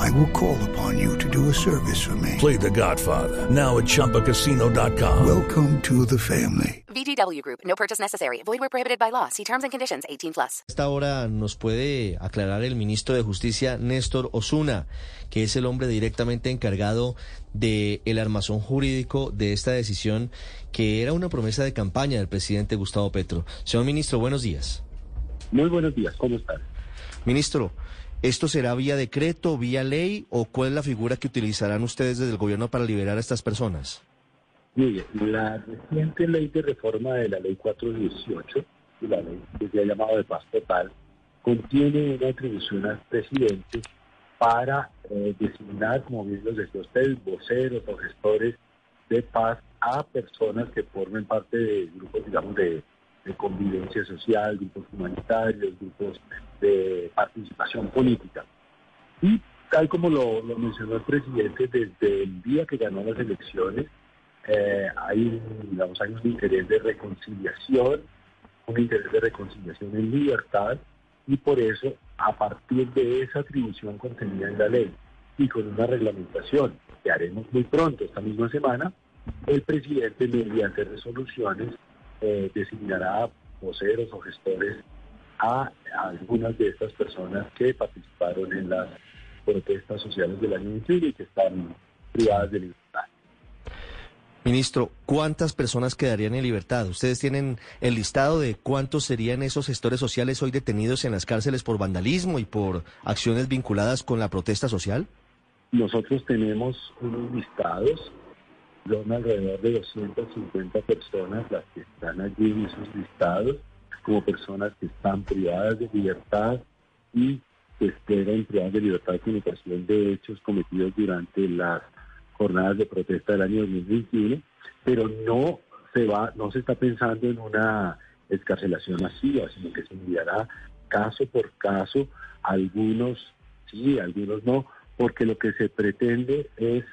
I will call upon you to do a service for me. Play The Godfather now at ChumbaCasino.com. Welcome to the family. VGW Group. No purchase necessary. Void where prohibited by law. See terms and conditions. 18 plus. Esta hora nos puede aclarar el ministro de Justicia, Néstor Osuna, que es el hombre directamente encargado de el armazón jurídico de esta decisión, que era una promesa de campaña del presidente Gustavo Petro. Señor ministro, buenos días. Muy buenos días, ¿cómo están? Ministro, ¿esto será vía decreto, vía ley o cuál es la figura que utilizarán ustedes desde el gobierno para liberar a estas personas? Mire, la reciente ley de reforma de la ley 418, y la ley que se ha llamado de paz total, contiene una atribución al presidente para eh, designar, como bien lo decía usted, voceros o gestores de paz a personas que formen parte de grupos, digamos, de de convivencia social, grupos humanitarios, grupos de participación política. Y tal como lo, mencionó el presidente, desde el día que ganó las elecciones, eh, hay, digamos, hay un interés de reconciliación, un interés de reconciliación en libertad, y por eso, a partir de esa atribución contenida en la ley y con una reglamentación que haremos muy pronto, esta misma semana, el presidente, mediante resoluciones, eh, designará voceros o gestores a, algunas de estas personas que participaron en las protestas sociales del año 21 y que están privadas de libertad. Ministro, ¿cuántas personas quedarían en libertad? ¿Ustedes tienen el listado de cuántos serían esos gestores sociales hoy detenidos en las cárceles por vandalismo y por acciones vinculadas con la protesta social? Nosotros tenemos unos listados son alrededor de 250 personas las que están allí en esos listados, como personas que están privadas de libertad y que esperan privadas de libertad con ocasión de hechos cometidos durante las jornadas de protesta del año 2021, pero no se va, no se está pensando en una escarcelación masiva, sino que se enviará caso por caso, algunos sí, algunos no, porque lo que se pretende es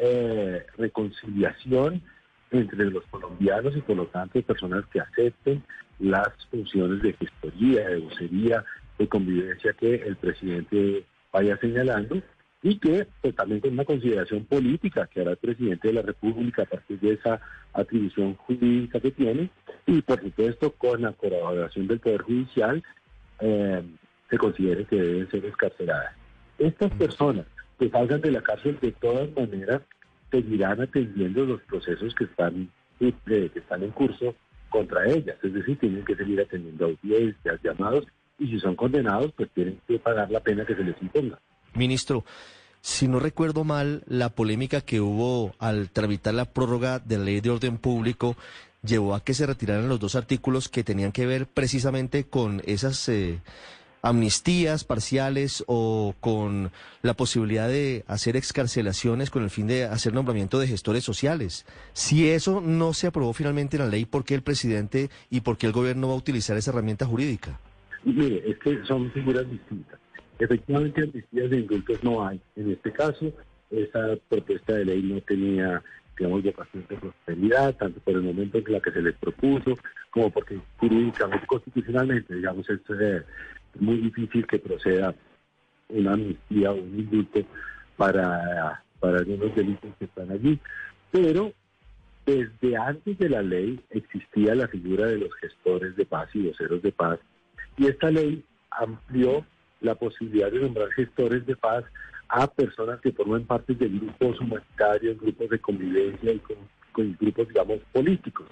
eh, reconciliación entre los colombianos y por lo tanto personas que acepten las funciones de gestoría, de vocería, de convivencia que el presidente vaya señalando y que pues, también con una consideración política que hará el presidente de la República a partir de esa atribución jurídica que tiene y por supuesto con la colaboración del Poder Judicial eh, se considere que deben ser escarceladas. Estas personas que salgan de la cárcel de todas maneras seguirán atendiendo los procesos que están, eh, que están en curso contra ellas. Es decir, tienen que seguir atendiendo audiencias, llamados, y si son condenados, pues tienen que pagar la pena que se les imponga. Ministro, si no recuerdo mal, la polémica que hubo al tramitar la prórroga de la ley de orden público llevó a que se retiraran los dos artículos que tenían que ver precisamente con esas eh, amnistías parciales o con la posibilidad de hacer excarcelaciones con el fin de hacer nombramiento de gestores sociales. Si eso no se aprobó finalmente en la ley, ¿por qué el presidente y por qué el gobierno va a utilizar esa herramienta jurídica? Mire, es que son figuras distintas. Efectivamente, amnistías de indultos no hay. En este caso, esa propuesta de ley no tenía digamos, de bastante prosperidad, tanto por el momento en la que se les propuso, como porque jurídicamente, constitucionalmente, digamos, es eh, muy difícil que proceda una amnistía o un indulto para, para algunos delitos que están allí. Pero desde antes de la ley existía la figura de los gestores de paz y voceros de paz, y esta ley amplió la posibilidad de nombrar gestores de paz a personas que forman parte de grupos humanitarios, grupos de convivencia y con, con grupos, digamos, políticos.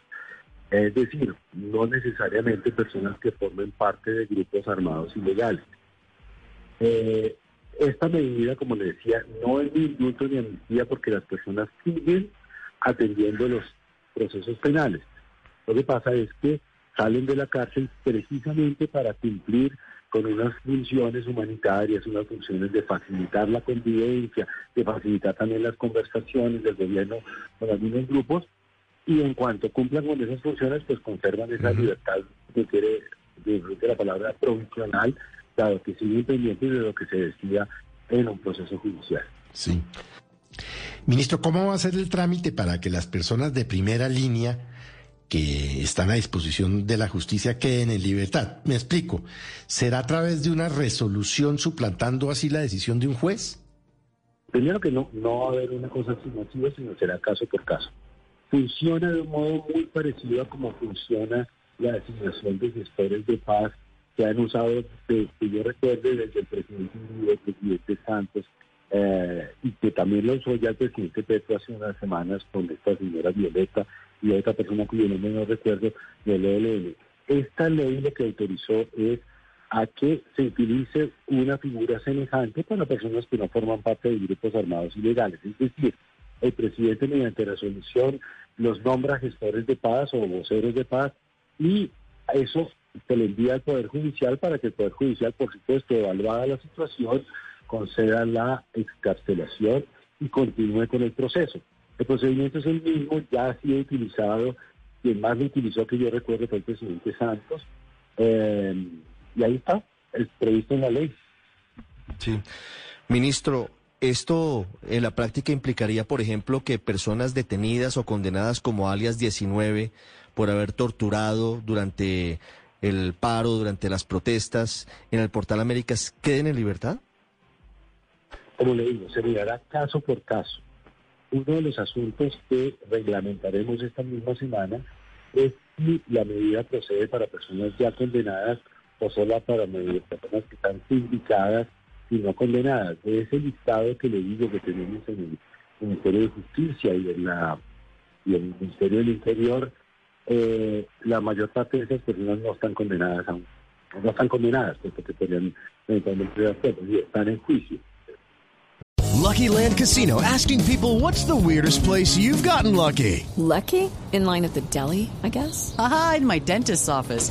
Es decir, no necesariamente personas que formen parte de grupos armados ilegales. Eh, esta medida, como le decía, no es ni indulto ni amnistía porque las personas siguen atendiendo los procesos penales. Lo que pasa es que salen de la cárcel precisamente para cumplir con unas funciones humanitarias, unas funciones de facilitar la convivencia, de facilitar también las conversaciones del gobierno con algunos grupos y en cuanto cumplan con esas funciones, pues conservan esa libertad que quiere de la palabra provisional, dado que sigue independiente de lo que se decida en un proceso judicial. Sí. Ministro, ¿cómo va a ser el trámite para que las personas de primera línea que están a disposición de la justicia queden en libertad? Me explico. ¿Será a través de una resolución suplantando así la decisión de un juez? Primero que no, no va a haber una cosa masiva, sino será caso por caso. Funciona de un modo muy parecido a cómo funciona la designación de gestores de paz que han usado, que, yo recuerde, desde el presidente el presidente Santos, eh, y que también lo usó ya el presidente Petro hace unas semanas con esta señora Violeta y otra persona cuyo nombre no recuerdo, del ELN. Esta ley lo que autorizó es a que se utilice una figura semejante para personas que no forman parte de grupos armados ilegales. Es decir, el presidente mediante resolución los nombra gestores de paz o voceros de paz y eso se le envía al Poder Judicial para que el Poder Judicial, por supuesto, evaluada la situación, conceda la excarcelación y continúe con el proceso. El procedimiento es el mismo, ya ha sido utilizado, quien más lo utilizó que yo recuerdo fue el presidente Santos, eh, y ahí está, es previsto en la ley. Sí. Ministro, esto en la práctica implicaría, por ejemplo, que personas detenidas o condenadas como alias 19 por haber torturado durante el paro, durante las protestas en el Portal Américas, queden en libertad? Como le digo, se mirará caso por caso. Uno de los asuntos que reglamentaremos esta misma semana es si la medida procede para personas ya condenadas o solo para personas que están sindicadas y no condenadas. De ese listado que le digo que tenemos en el Ministerio de Justicia y en, la, y en el Ministerio del Interior, eh, la mayor parte de esas personas no están condenadas aún. No están condenadas porque podrían eventualmente y están en juicio. Lucky Land Casino asking people what's the weirdest place you've gotten lucky? Lucky? In line at the deli, I guess. Aha, in my dentist's office.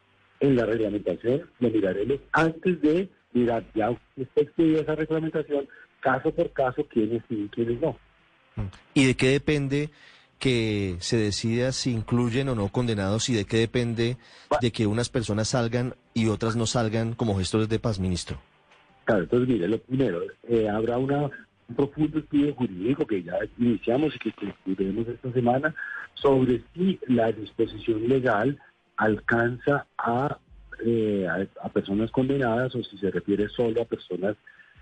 En la reglamentación lo miraremos antes de mirar ya expedida esa reglamentación, caso por caso, quiénes sí y quiénes no. ¿Y de qué depende que se decida si incluyen o no condenados y de qué depende de que unas personas salgan y otras no salgan como gestores de paz, ministro? Claro, entonces mire, lo primero, eh, habrá una, un profundo estudio jurídico que ya iniciamos y que concluiremos esta semana sobre si la disposición legal alcanza a, eh, a, personas condenadas o si se refiere solo a personas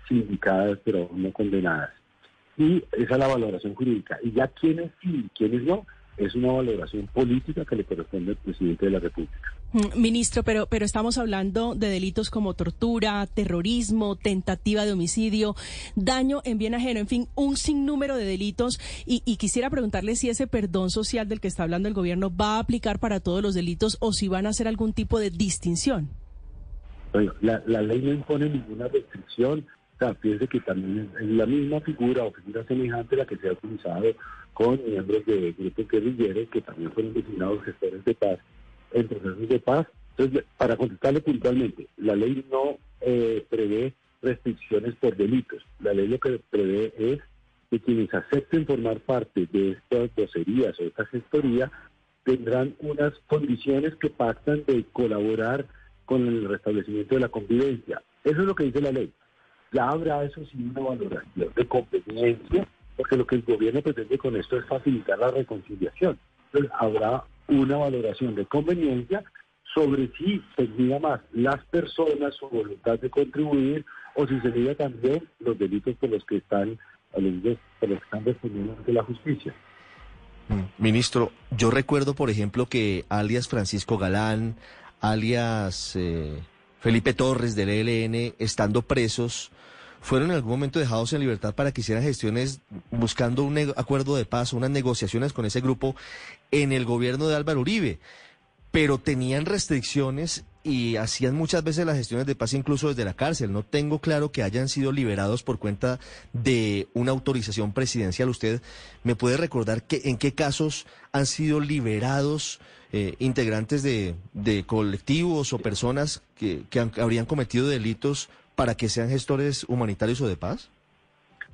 sindicadas pero no condenadas y esa es la valoración jurídica. Y ya quienes sí y quienes no, es una valoración política que le corresponde al presidente de la República. Mm, ministro, pero, pero estamos hablando de delitos como tortura, terrorismo, tentativa de homicidio, daño en bien ajeno, en fin, un sinnúmero de delitos. Y, y quisiera preguntarle si ese perdón social del que está hablando el gobierno va a aplicar para todos los delitos o si van a hacer algún tipo de distinción. La, ley no impone ninguna restricción sea, piense que también es la misma figura o figura semejante la que se ha utilizado con miembros de grupos guerrilleros que también fueron designados gestores de paz en procesos de paz. Entonces, para contestarle puntualmente, la ley no eh, prevé restricciones por delitos. La ley lo que prevé es que quienes acepten formar parte de estas docerías o esta gestoría tendrán unas condiciones que pactan de colaborar con el restablecimiento de la convivencia. Eso es lo que dice la ley ya habrá eso sí una valoración de conveniencia, porque lo que el gobierno pretende con esto es facilitar la reconciliación. Entonces habrá una valoración de conveniencia sobre si se mira más las personas, su voluntad de contribuir, o si se mira también los delitos por los que están, por los están respondiendo ante la justicia. Mm, ministro, yo recuerdo, por ejemplo, que alias Francisco Galán, alias eh, Felipe Torres del ELN, estando presos, fueron en algún momento dejados en libertad para que hicieran gestiones buscando un acuerdo de paz, unas negociaciones con ese grupo en el gobierno de Álvaro Uribe, pero tenían restricciones y hacían muchas veces las gestiones de paz incluso desde la cárcel. No tengo claro que hayan sido liberados por cuenta de una autorización presidencial. ¿Usted me puede recordar que, en qué casos han sido liberados eh, integrantes de, de, colectivos o personas que, que habrían cometido delitos para que sean gestores humanitarios o de paz?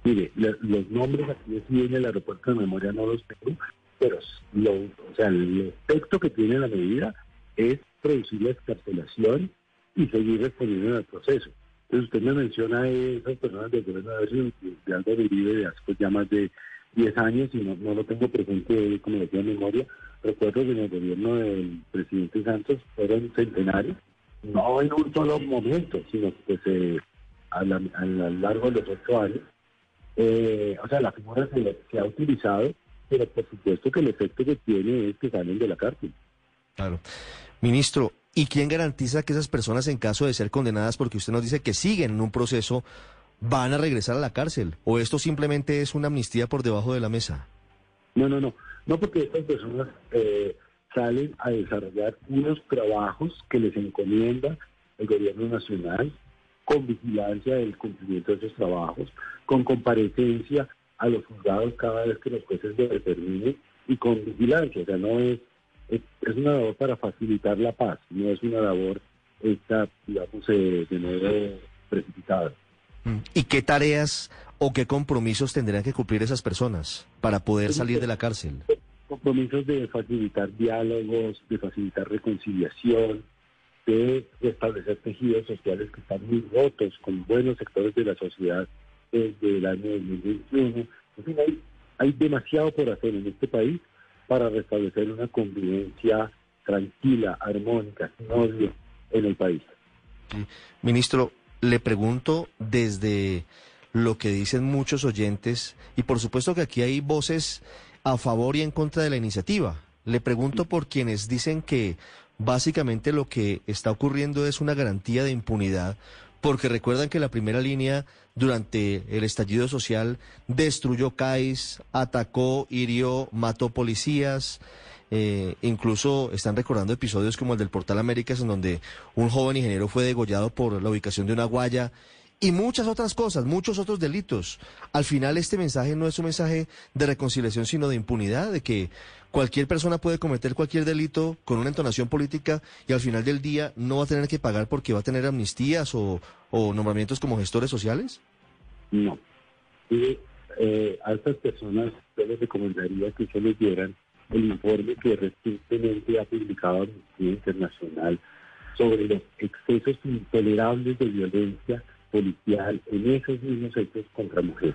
Mire, los nombres aquí en el aeropuerto de memoria no los tengo, pero lo, o sea, el efecto que tiene la medida es producir la excarcelación y seguir respondiendo en el proceso. Entonces usted me menciona esas personas de gobierno de Álvaro Uribe de hace ya más de 10 años y no, lo tengo presente como decía en memoria. Recuerdo que en el gobierno del presidente Santos fueron centenarios, no en un solo momento, sino que se, a, lo largo de los ocho años. Eh, o sea, la figura se, se ha utilizado, pero por supuesto que el efecto que tiene es que salen de la cárcel. Claro. Ministro, ¿y quién garantiza que esas personas en caso de ser condenadas, porque usted nos dice que siguen en un proceso, van a regresar a la cárcel? ¿O esto simplemente es una amnistía por debajo de la mesa? No, no, no. No porque estas personas eh, salen a desarrollar unos trabajos que les encomienda el gobierno nacional con vigilancia del cumplimiento de esos trabajos, con comparecencia a los juzgados cada vez que los jueces lo determinen y con vigilancia. O sea, no es es, una labor para facilitar la paz, no es una labor esta, digamos, eh, de nuevo precipitada. Mm. ¿Y qué tareas o qué compromisos tendrían que cumplir esas personas para poder salir de la cárcel? Compromisos de facilitar diálogos, de facilitar reconciliación, de establecer tejidos sociales que están muy rotos con buenos sectores de la sociedad desde el año 2021. En fin, hay, demasiado por hacer en este país para restablecer una convivencia tranquila, armónica, sin odio en el país. Ministro, le pregunto desde lo que dicen muchos oyentes, y por supuesto que aquí hay voces a favor y en contra de la iniciativa. Le pregunto por quienes dicen que básicamente lo que está ocurriendo es una garantía de impunidad, porque recuerdan que la primera línea durante el estallido social destruyó CAIS, atacó, hirió, mató policías. Eh, incluso están recordando episodios como el del Portal Américas, en donde un joven ingeniero fue degollado por la ubicación de una guaya y muchas otras cosas, muchos otros delitos. Al final este mensaje no es un mensaje de reconciliación, sino de impunidad, de que cualquier persona puede cometer cualquier delito con una entonación política y al final del día no va a tener que pagar porque va a tener amnistías o, nombramientos como gestores sociales. No. Y eh, a estas personas yo les recomendaría que se les dieran el informe que recientemente ha publicado Amnistía Internacional sobre los excesos intolerables de violencia policial en esos mismos hechos contra mujeres.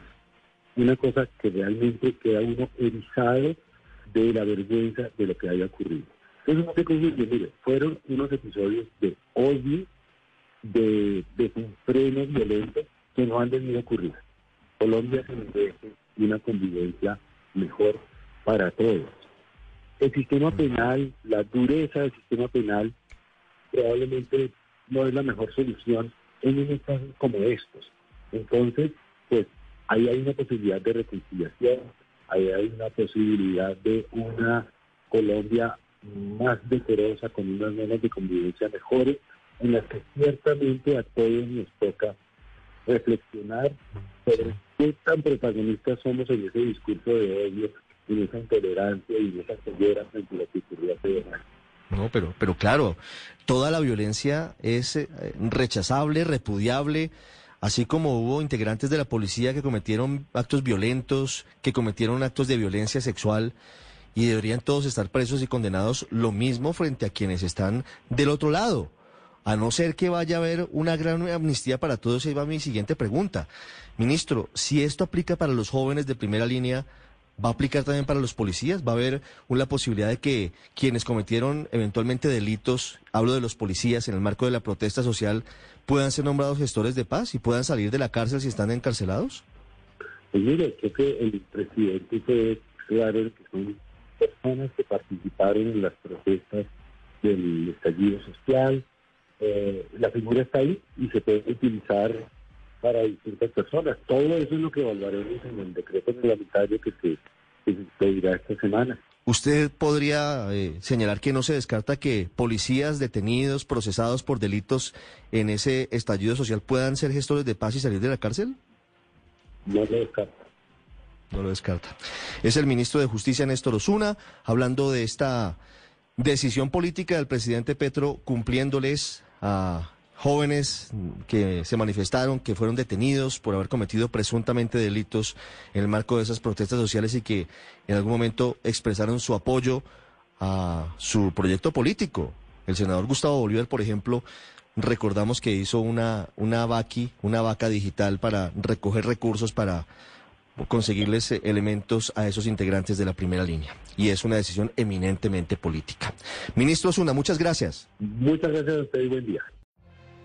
Una cosa que realmente queda uno erizado de la vergüenza de lo que haya ocurrido. Entonces no se confunde, mire, fueron unos episodios de odio, de desenfrenos violentos que no han debido ocurrir. Colombia se merece una convivencia mejor para todos. El sistema penal, la dureza del sistema penal, probablemente no es la mejor solución en un casos como estos. Entonces, pues ahí hay una posibilidad de reconciliación, ahí hay una posibilidad de una Colombia más decorosa, con unas normas de convivencia mejores, en las que ciertamente a todos nos toca reflexionar sobre qué tan protagonistas somos en ese discurso de odio, en esa intolerancia y en esa ceguera frente a la que ocurrió hace no, pero, pero claro, toda la violencia es eh, rechazable, repudiable, así como hubo integrantes de la policía que cometieron actos violentos, que cometieron actos de violencia sexual, y deberían todos estar presos y condenados lo mismo frente a quienes están del otro lado. A no ser que vaya a haber una gran amnistía para todos, ahí va mi siguiente pregunta. Ministro, si esto aplica para los jóvenes de primera línea, ¿Va a aplicar también para los policías? ¿Va a haber una posibilidad de que quienes cometieron eventualmente delitos, hablo de los policías en el marco de la protesta social, puedan ser nombrados gestores de paz y puedan salir de la cárcel si están encarcelados? Pues mire, creo que el presidente fue claro que son personas que participaron en las protestas del estallido social. Eh, la figura está ahí y se puede utilizar para distintas personas. Todo eso es lo que evaluaremos en el decreto reglamentario que se, que se expedirá esta semana. ¿Usted podría eh, señalar que no se descarta que policías detenidos, procesados por delitos en ese estallido social puedan ser gestores de paz y salir de la cárcel? No lo descarta. No lo descarta. Es el ministro de Justicia, Néstor Osuna, hablando de esta decisión política del presidente Petro cumpliéndoles a jóvenes que se manifestaron, que fueron detenidos por haber cometido presuntamente delitos en el marco de esas protestas sociales y que en algún momento expresaron su apoyo a su proyecto político. El senador Gustavo Bolívar, por ejemplo, recordamos que hizo una, una vaqui, una vaca digital para recoger recursos para conseguirles elementos a esos integrantes de la primera línea. Y es una decisión eminentemente política. Ministro Zuna, muchas gracias. Muchas gracias a usted y buen día.